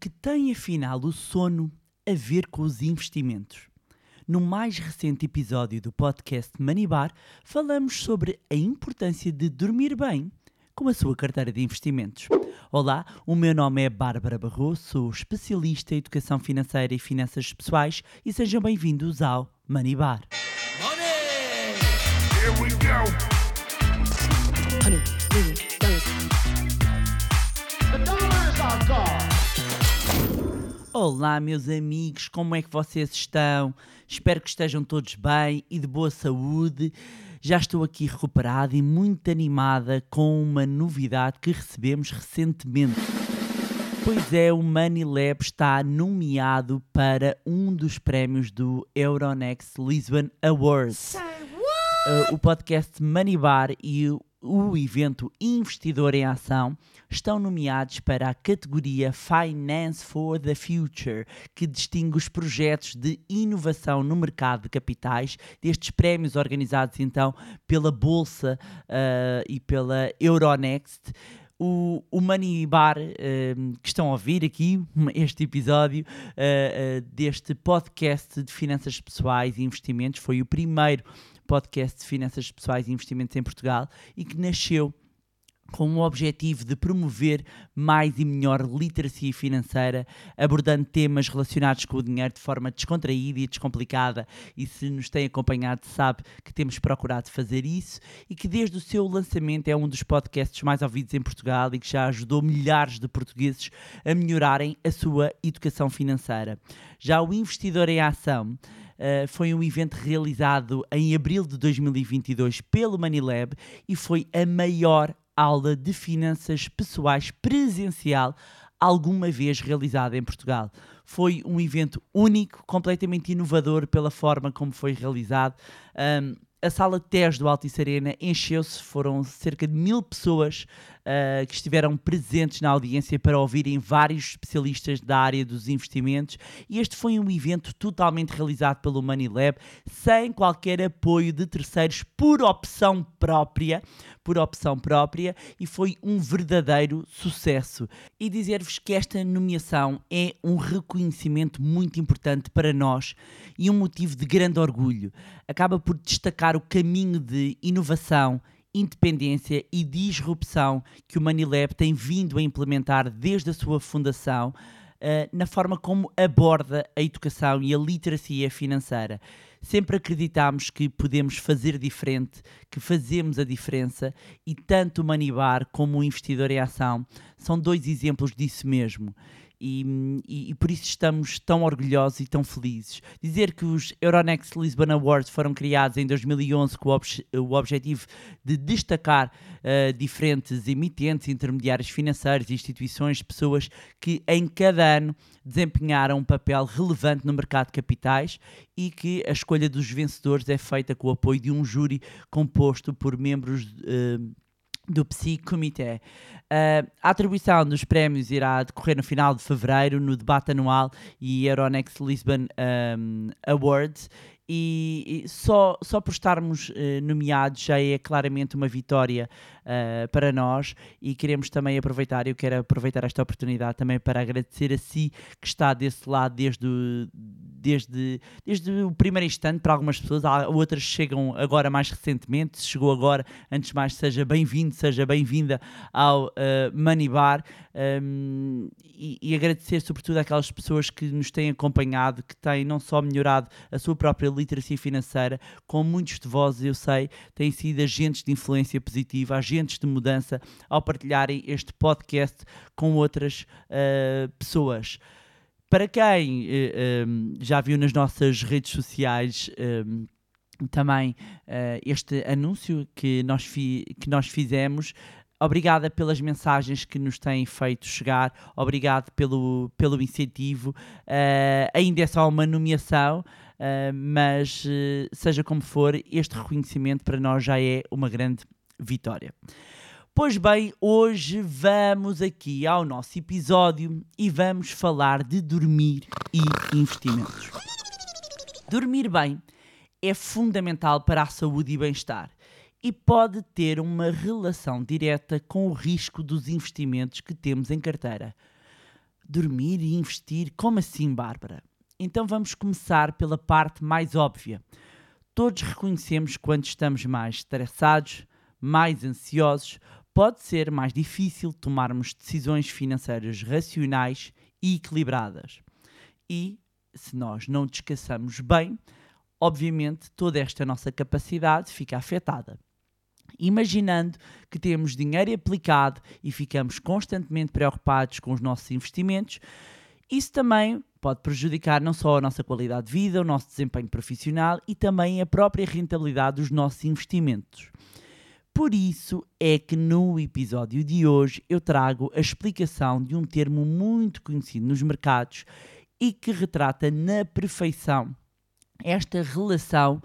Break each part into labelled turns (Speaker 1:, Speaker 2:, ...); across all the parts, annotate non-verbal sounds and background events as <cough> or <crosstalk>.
Speaker 1: que tem afinal o sono a ver com os investimentos? No mais recente episódio do podcast Manibar, falamos sobre a importância de dormir bem com a sua carteira de investimentos. Olá, o meu nome é Bárbara Barroso, sou especialista em educação financeira e finanças pessoais e sejam bem-vindos ao Manibar.
Speaker 2: Money! Here we go.
Speaker 1: Olá, meus amigos, como é que vocês estão? Espero que estejam todos bem e de boa saúde. Já estou aqui recuperada e muito animada com uma novidade que recebemos recentemente. Pois é, o Money Lab está nomeado para um dos prémios do Euronext Lisbon Awards. Uh, o podcast Money Bar e o, evento Investidor em Ação estão nomeados para a categoria Finance for the Future, que distingue os projetos de inovação no mercado de capitais, destes prémios organizados então pela Bolsa uh, e pela Euronext. O, o Money Bar eh, que estão a ouvir aqui, <laughs> este episódio eh, eh, deste podcast de finanças pessoais e investimentos, foi o primeiro podcast de finanças pessoais e investimentos em Portugal e que nasceu com o objetivo de promover mais e melhor literacia financeira, abordando temas relacionados com o dinheiro de forma descontraída e descomplicada. E se nos tem acompanhado, sabe que temos procurado fazer isso e que desde o seu lançamento é um dos podcasts mais ouvidos em Portugal e que já ajudou milhares de portugueses a melhorarem a sua educação financeira. Já o Investidor em Ação. Uh, foi um evento realizado em abril de 2022 pelo Manilab e foi a maior aula de finanças pessoais presencial alguma vez realizada em Portugal. Foi um evento único, completamente inovador pela forma como foi realizado. Um, a sala de TES do Altice Arena encheu-se, foram cerca de mil pessoas uh, que estiveram presentes na audiência para ouvirem vários especialistas da área dos investimentos e este foi um evento totalmente realizado pelo Money Lab, sem qualquer apoio de terceiros, por opção própria, por opção própria e foi um verdadeiro sucesso. E dizer-vos que esta nomeação é um reconhecimento muito importante para nós e um motivo de grande orgulho. Acaba por destacar o caminho de inovação independência e disrupção que o Manilab tem vindo a implementar desde a sua fundação, uh, na forma como aborda a educação e a literacia financeira. Sempre acreditámos que podemos fazer diferente, que fazemos a diferença e tanto o Manibar como o Investidor em Ação são dois exemplos disso mesmo. E, e, e, por isso estamos tão orgulhosos e tão felizes. Dizer que os Euronext Lisbon Awards foram criados em 2011 com o, o objetivo de destacar uh, diferentes emitentes, intermediários financeiros, instituições, pessoas que em cada ano desempenharam um papel relevante no mercado de capitais e que a escolha dos vencedores é feita com o apoio de um júri composto por membros. Uh, do Psi Comitê. Uh, a atribuição dos prémios irá decorrer no final de fevereiro, no debate anual e Euronext Lisbon um, Awards. E, e, só, só por estarmos uh, nomeados já é claramente uma vitória uh, para nós e queremos também aproveitar, eu quero aproveitar esta oportunidade também para agradecer a si que está desse lado desde o, desde, desde o primeiro instante para algumas pessoas, outras chegam agora mais recentemente, se chegou agora, antes de mais seja bem-vindo, seja bem-vinda ao uh, Money Bar um, e, e, agradecer sobretudo àquelas pessoas que nos têm acompanhado, que têm não só melhorado a sua própria literacia financeira, como muitos de vós, eu sei, têm sido agentes de influência positiva, agentes de mudança ao partilharem este podcast com outras uh, pessoas. Para quem uh, um, já viu nas nossas redes sociais um, também uh, este anúncio que nós, que nós fizemos, obrigada pelas mensagens que nos têm feito chegar, obrigado pelo, pelo incentivo. Uh, ainda é só uma nomeação, uh, mas seja como for, este reconhecimento para nós já é uma grande vitória. Pois bem, hoje vamos aqui ao nosso episódio e vamos falar de dormir e investimentos. Dormir bem é fundamental para a saúde e bem-estar e pode ter uma relação direta com o risco dos investimentos que temos em carteira. Dormir e investir? Como assim, Bárbara? Então vamos começar pela parte mais óbvia. Todos reconhecemos quando estamos mais estressados, mais ansiosos, pode ser mais difícil tomarmos decisões financeiras racionais e equilibradas. E se nós não descansamos bem, obviamente toda esta nossa capacidade fica afetada. Imaginando que temos dinheiro aplicado e ficamos constantemente preocupados com os nossos investimentos, isso também pode prejudicar não só a nossa qualidade de vida, o nosso desempenho profissional e também a própria rentabilidade dos nossos investimentos. Por isso é que no episódio de hoje eu trago a explicação de um termo muito conhecido nos mercados e que retrata na perfeição esta relação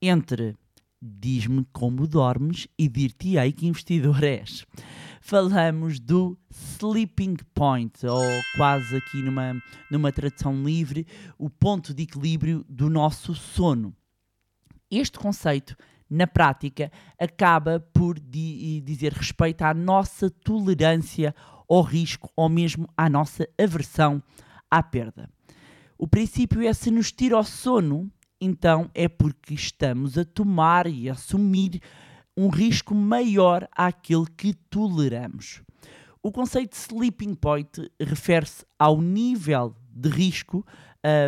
Speaker 1: entre diz-me como dormes e dir-te-ei que investidor és. Falamos do sleeping point, ou quase aqui numa, numa tradução livre, o ponto de equilíbrio do nosso sono. Este conceito, na prática, acaba por di dizer respeito à nossa tolerância ao risco ou mesmo à nossa aversão à perda. O princípio é se nos tira o sono, então é porque estamos a tomar e a assumir um risco maior àquele que toleramos. O conceito de sleeping point refere-se ao nível de risco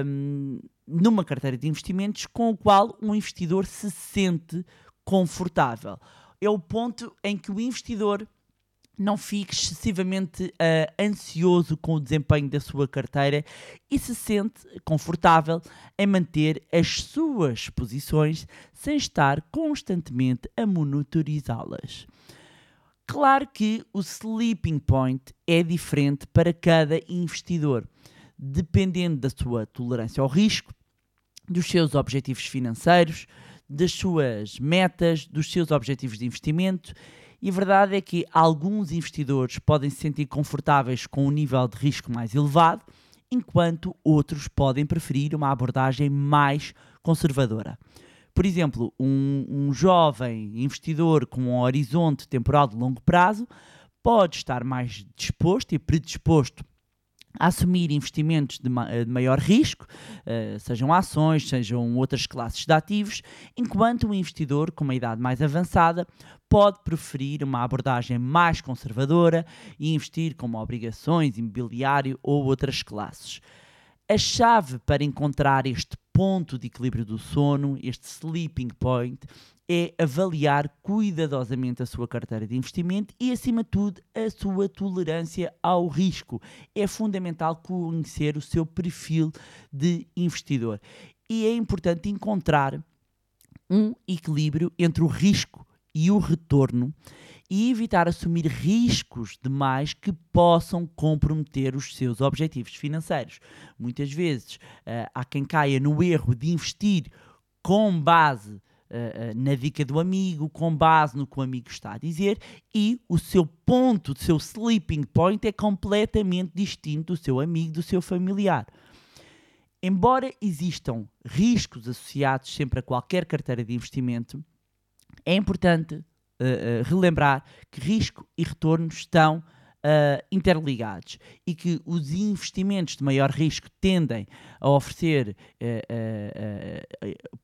Speaker 1: um, numa carteira de investimentos com o qual um investidor se sente confortável. É o ponto em que o investidor não fique excessivamente uh, ansioso com o desempenho da sua carteira e se sente confortável em manter as suas posições sem estar constantemente a monitorizá-las. Claro que o sleeping point é diferente para cada investidor, dependendo da sua tolerância ao risco, dos seus objetivos financeiros, das suas metas, dos seus objetivos de investimento e a verdade é que alguns investidores podem se sentir confortáveis com um nível de risco mais elevado, enquanto outros podem preferir uma abordagem mais conservadora. Por exemplo, um, um jovem investidor com um horizonte temporal de longo prazo pode estar mais disposto e predisposto a assumir investimentos de, ma de maior risco, uh, sejam ações, sejam outras classes de ativos, enquanto o investidor com uma idade mais avançada pode preferir uma abordagem mais conservadora e investir como obrigações, imobiliário ou outras classes. A chave para encontrar este ponto de equilíbrio do sono, este sleeping point, é avaliar cuidadosamente a sua carteira de investimento e, acima de tudo, a sua tolerância ao risco. É fundamental conhecer o seu perfil de investidor. E é importante encontrar um equilíbrio entre o risco e o retorno e evitar assumir riscos demais que possam comprometer os seus objetivos financeiros. Muitas vezes uh, há quem caia no erro de investir com base uh, na dica do amigo, com base no que o amigo está a dizer, e o seu ponto, o seu sleeping point é completamente distinto do seu amigo, do seu familiar. Embora existam riscos associados sempre a qualquer carteira de investimento, é importante uh, relembrar que risco e retorno estão uh, interligados e que os investimentos de maior risco tendem a oferecer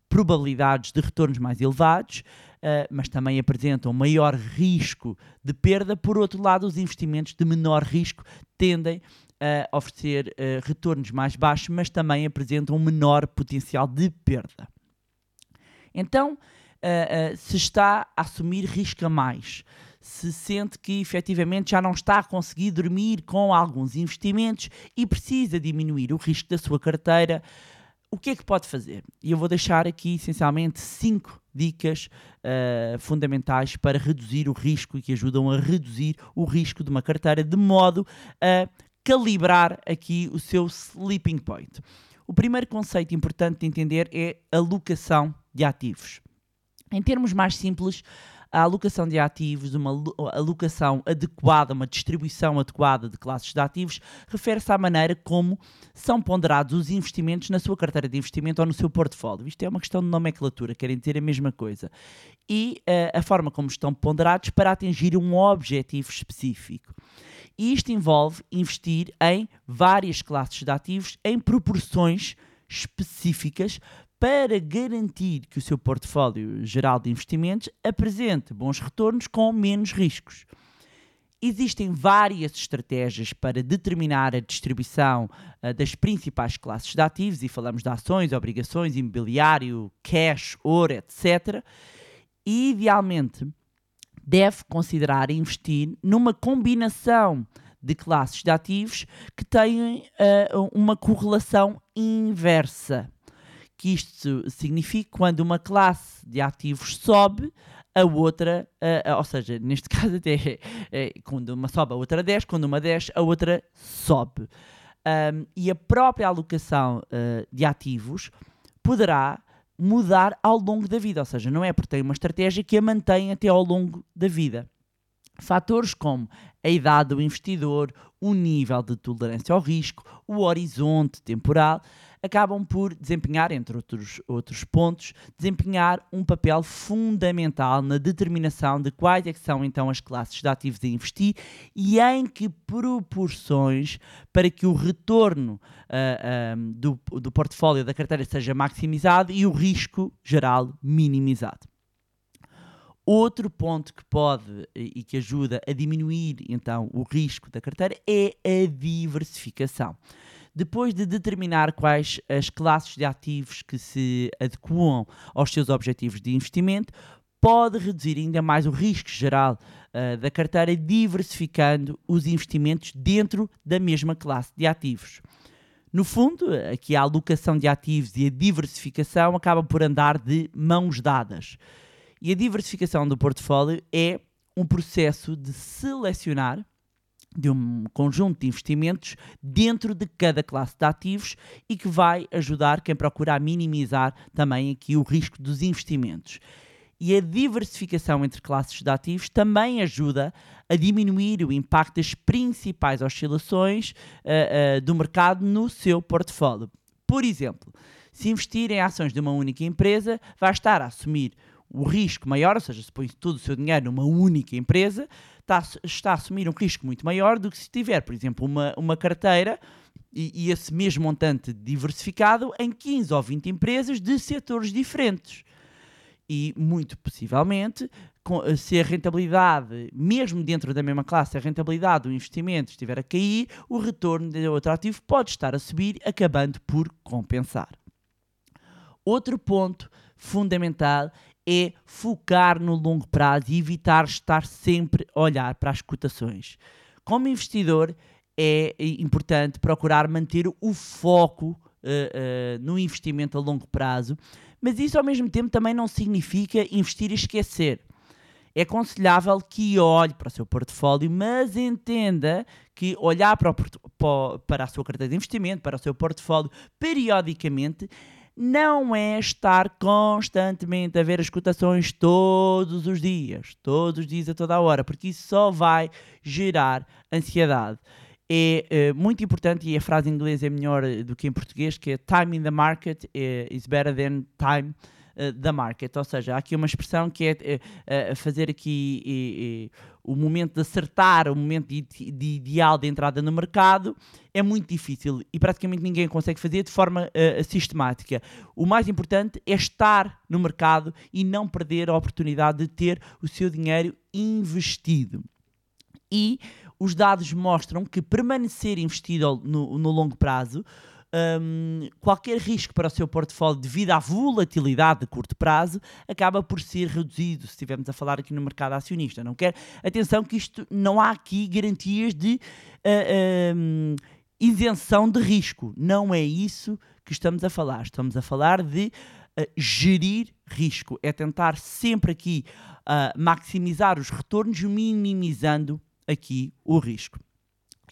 Speaker 1: probabilidades de retornos mais elevados, mas também apresentam maior risco de perda. Por outro lado, os investimentos de menor risco tendem a oferecer retornos mais baixos, mas também apresentam um menor potencial de perda. Então, uh, uh, se está a assumir risco a mais, se sente que efetivamente já não está a conseguir dormir com alguns investimentos e precisa diminuir o risco da sua carteira, o que é que pode fazer? E eu vou deixar aqui essencialmente cinco dicas uh, fundamentais para reduzir o risco e que ajudam a reduzir o risco de uma carteira de modo a calibrar aqui o seu sleeping point. O primeiro conceito importante de entender é alocação de ativos. Em termos mais simples, a alocação de ativos, uma alocação adequada, uma distribuição adequada de classes de ativos, refere-se à maneira como são ponderados os investimentos na sua carteira de investimento ou no seu portfólio. Isto é uma questão de nomenclatura, querem dizer a mesma coisa. E uh, a forma como estão ponderados para atingir um objetivo específico. E isto envolve investir em várias classes de ativos em proporções específicas para garantir que o seu portfólio geral de investimentos apresente bons retornos com menos riscos. Existem várias estratégias para determinar a distribuição ah, das principais classes de ativos, e falamos de ações, obrigações, imobiliário, cash, ouro, etc. E, idealmente, deve considerar investir numa combinação de classes de ativos que têm ah, uma correlação inversa. Que isto significa quando uma classe de ativos sobe, a outra, ou seja, neste <laughs> caso até é, quando uma sobe, a outra desce, quando uma desce, a outra sobe. Ahm, e a própria alocação ah, de ativos poderá mudar ao longo da vida, ou seja, não é porque tem uma estratégia que a mantém até ao longo da vida. Fatores como a idade do investidor, o nível de tolerância ao risco, o horizonte temporal, acabam por desempenhar, entre outros, outros pontos, desempenhar um papel fundamental na determinação de quais é são então as classes de ativos a investir e em que proporções para que o retorno ah, ah, do, do portfólio da carteira seja maximizado e o risco geral minimizado. Outro ponto que pode e e que ajuda a diminuir então o risco da carteira é a diversificação. Depois de determinar quais as classes de ativos que se adequam aos seus objetivos de investimento, pode reduzir ainda mais o risco geral ah, da carteira, diversificando os investimentos dentro da mesma classe de ativos. No fundo, aqui a alocação de ativos e a diversificação acabam por andar de mãos dadas. E a diversificação do portfólio é um processo de selecionar de um conjunto de investimentos dentro de cada classe de ativos e que vai ajudar quem procura a minimizar também aqui o risco dos investimentos. E a diversificação entre classes de ativos também ajuda a diminuir o impacto das principais oscilações ah, ah, do mercado no seu portfólio. Por exemplo, se investir em ações de uma única empresa, vai estar a assumir o risco maior, ou seja, se põe todo o seu dinheiro numa única empresa, está, está a assumir um risco muito maior do que se tiver, por exemplo, uma, uma carteira e, e esse mesmo montante diversificado em 15 ou 20 empresas de setores diferentes. E muito possivelmente, com- se a rentabilidade, mesmo dentro da mesma classe, a rentabilidade do investimento estiver a cair, o retorno de outro ativo pode estar a subir, acabando por compensar. Outro ponto fundamental é focar no longo prazo e evitar estar sempre a olhar para as cotações. Como investidor, é importante procurar manter o foco eh, eh, no investimento a longo prazo, mas isso ao mesmo tempo também não significa investir e esquecer. É aconselhável que olhe para o seu portfólio, mas entenda que olhar para, o para a sua carteira de investimento, para o seu portfólio, periodicamente, não é estar constantemente a ver as cotações todos os dias, todos os dias a toda a hora, porque isso só vai gerar ansiedade. É eh, muito importante, e a frase em inglês é melhor do que em português, que é time in the market eh, is better than time eh, da market, ou seja, há aqui uma expressão que é eh, fazer aqui eh, eh, o momento de acertar, o momento de, de ideal de entrada no mercado é muito difícil e praticamente ninguém consegue fazer de forma eh, sistemática. O mais importante é estar no mercado e não perder a oportunidade de ter o seu dinheiro investido. E os dados mostram que permanecer investido no, no longo prazo, hum, qualquer risco para o seu portfólio devido à volatilidade de curto prazo acaba por ser reduzido, se estivermos a falar aqui no mercado acionista. Não quer? Atenção que isto não há aqui garantias de ah, hum, isenção de risco. Não é isso que estamos a falar. Estamos a falar de ah, gerir risco. É tentar sempre aqui ah, maximizar os retornos, minimizando aqui o risco.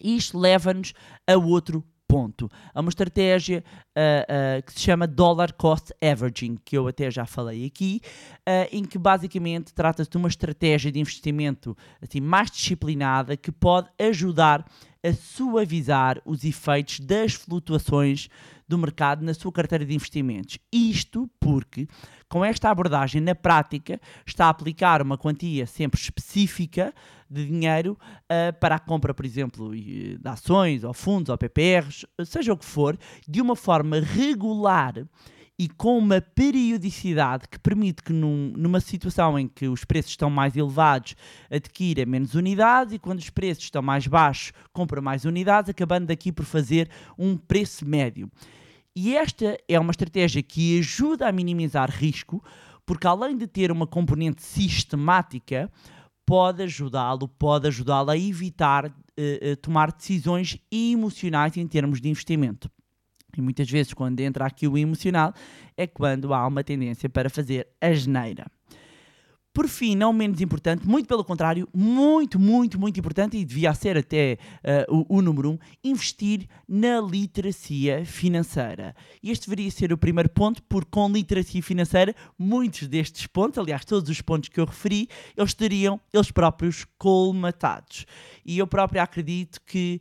Speaker 1: Isto leva-nos a outro ponto. Há uma estratégia ah, ah, que se chama Dollar Cost Averaging, que eu até já falei aqui, ah, em que basicamente trata-se de uma estratégia de investimento assim, mais disciplinada que pode ajudar a suavizar os efeitos das flutuações do mercado na sua carteira de investimentos. Isto porque, com esta abordagem na prática, está a aplicar uma quantia sempre específica de dinheiro uh, para a compra, por exemplo, de ações, ou fundos, ou PPRs, seja o que for, de uma forma regular e com uma periodicidade que permite que num, numa situação em que os preços estão mais elevados adquira menos unidades e quando os preços estão mais baixos compra mais unidades, acabando aqui por fazer um preço médio. E esta é uma estratégia que ajuda a minimizar risco, porque além de ter uma componente sistemática, pode ajudá-lo, pode ajudá-lo a evitar uh, uh, tomar decisões emocionais em termos de investimento. E muitas vezes, quando entra aqui o emocional, é quando há uma tendência para fazer a geneira. Por fim, não menos importante, muito pelo contrário, muito, muito, muito importante, e devia ser até uh, o, o, número um, investir na literacia financeira. Este deveria ser o primeiro ponto, porque com literacia financeira, muitos destes pontos, aliás, todos os pontos que eu referi, eles estariam eles próprios colmatados. E eu próprio acredito que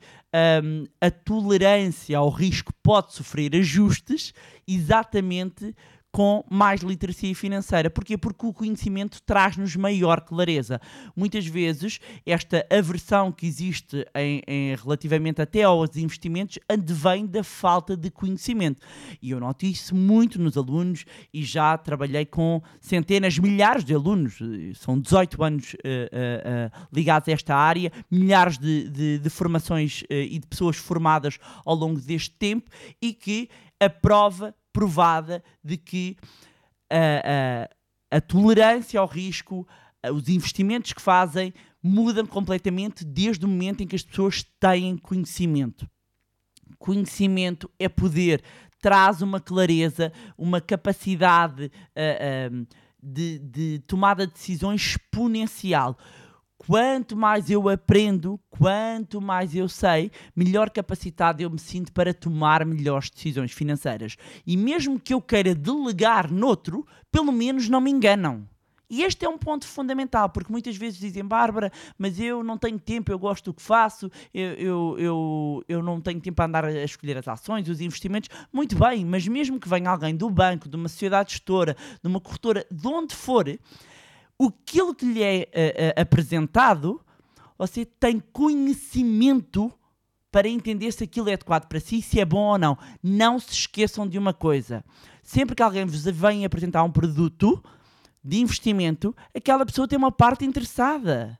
Speaker 1: um, a tolerância ao risco pode sofrer ajustes exatamente com mais literacia financeira. Porquê? Porque o conhecimento traz-nos maior clareza. Muitas vezes, esta aversão que existe em, em, relativamente até aos investimentos advém da falta de conhecimento. E eu noto isso muito nos alunos e já trabalhei com centenas, milhares de alunos, são 18 anos uh, uh, ligados a esta área, milhares de, de, de formações e de pessoas formadas ao longo deste tempo e que a prova provada de que a, a, a tolerância ao risco, os investimentos que fazem mudam completamente desde o momento em que as pessoas têm conhecimento. Conhecimento é poder, traz uma clareza, uma capacidade uh, uh, de, de tomada de decisões exponencial. Quanto mais eu aprendo, quanto mais eu sei, melhor capacitado eu me sinto para tomar melhores decisões financeiras. E mesmo que eu queira delegar noutro, pelo menos não me enganam. E este é um ponto fundamental, porque muitas vezes dizem, Bárbara, mas eu não tenho tempo, eu gosto do que faço, eu, eu, eu, eu não tenho tempo para andar a escolher as ações, os investimentos. Muito bem, mas mesmo que venha alguém do banco, de uma sociedade gestora, de uma corretora, de onde for, aquilo que lhe é uh, uh, apresentado, você tem conhecimento para entender se aquilo é adequado para si, se é bom ou não. Não se esqueçam de uma coisa: sempre que alguém vos vem apresentar um produto de investimento, aquela pessoa tem uma parte interessada.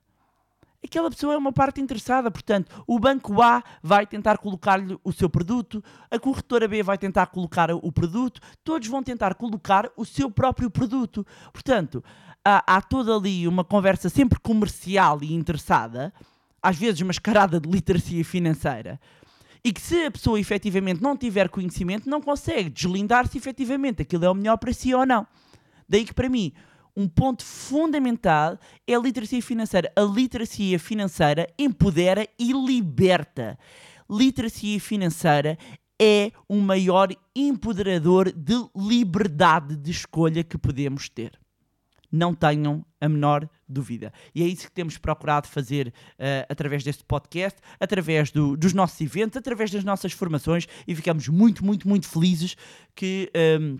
Speaker 1: Aquela pessoa é uma parte interessada, portanto, o banco A vai tentar colocar-lhe o seu produto, a corretora B vai tentar colocar o produto, todos vão tentar colocar o seu próprio produto. Portanto, há, toda ali uma conversa sempre comercial e interessada, às vezes mascarada de literacia financeira, e que se a pessoa efetivamente não tiver conhecimento, não consegue deslindar se efetivamente aquilo é o melhor para si ou não. Daí que para mim, um ponto fundamental é a literacia financeira. A literacia financeira empodera e liberta. Literacia financeira é o maior empoderador de liberdade de escolha que podemos ter não tenham a menor dúvida. E é isso que temos procurado fazer uh, através deste podcast, através do, dos nossos eventos, através das nossas formações e ficamos muito, muito, muito felizes que. Um, ehm,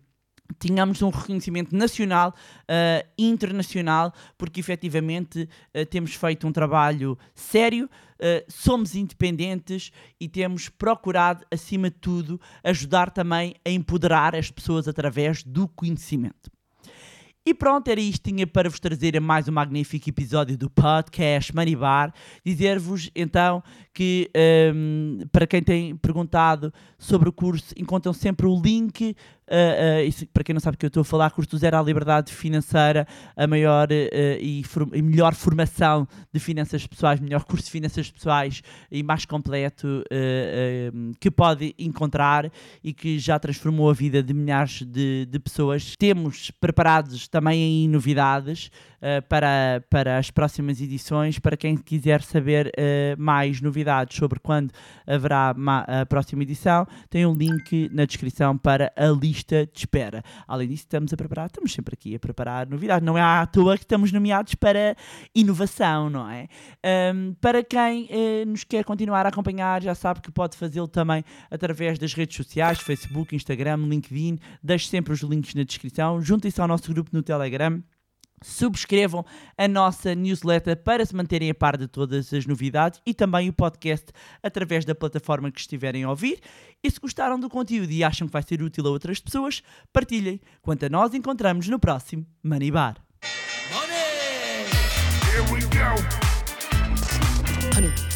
Speaker 1: tenhamos um reconhecimento nacional, uh, internacional, porque efetivamente uh, temos feito um trabalho sério, uh, somos independentes e temos procurado, acima de tudo, ajudar também a empoderar as pessoas através do conhecimento. E pronto, era isto tinha para vos trazer mais um magnífico episódio do podcast Money Bar. Dizer-vos então que um, para quem tem perguntado sobre o curso, encontram sempre o link Uh, uh, isso, para quem não sabe o que eu estou a falar, curso zero à liberdade financeira, a maior uh, e, e, melhor formação de finanças pessoais, melhor curso de finanças pessoais e mais completo que pode encontrar e que já transformou a vida de milhares de, de pessoas. Temos preparados também novidades. Eh, para, para as próximas edições. Para quem quiser saber eh, mais novidades sobre quando haverá a próxima edição, tem um link na descrição para a lista de espera. Além disso, estamos a preparar, estamos sempre aqui a preparar novidades. Não é à toa que estamos nomeados para inovação, não é? Um, para quem eh, nos quer continuar a acompanhar, já sabe que pode fazê-lo também através das redes sociais, Facebook, Instagram, LinkedIn. Deixe sempre os links na descrição. Juntem-se ao nosso grupo no Telegram. Subscrevam a nossa newsletter para se manterem a par de todas as novidades e também o podcast através da plataforma que estiverem a ouvir. E se gostaram do conteúdo e acham que vai ser útil a outras pessoas, partilhem. Quanto a nós, encontramos no próximo Money Bar. Money!
Speaker 3: Here we go. Honey.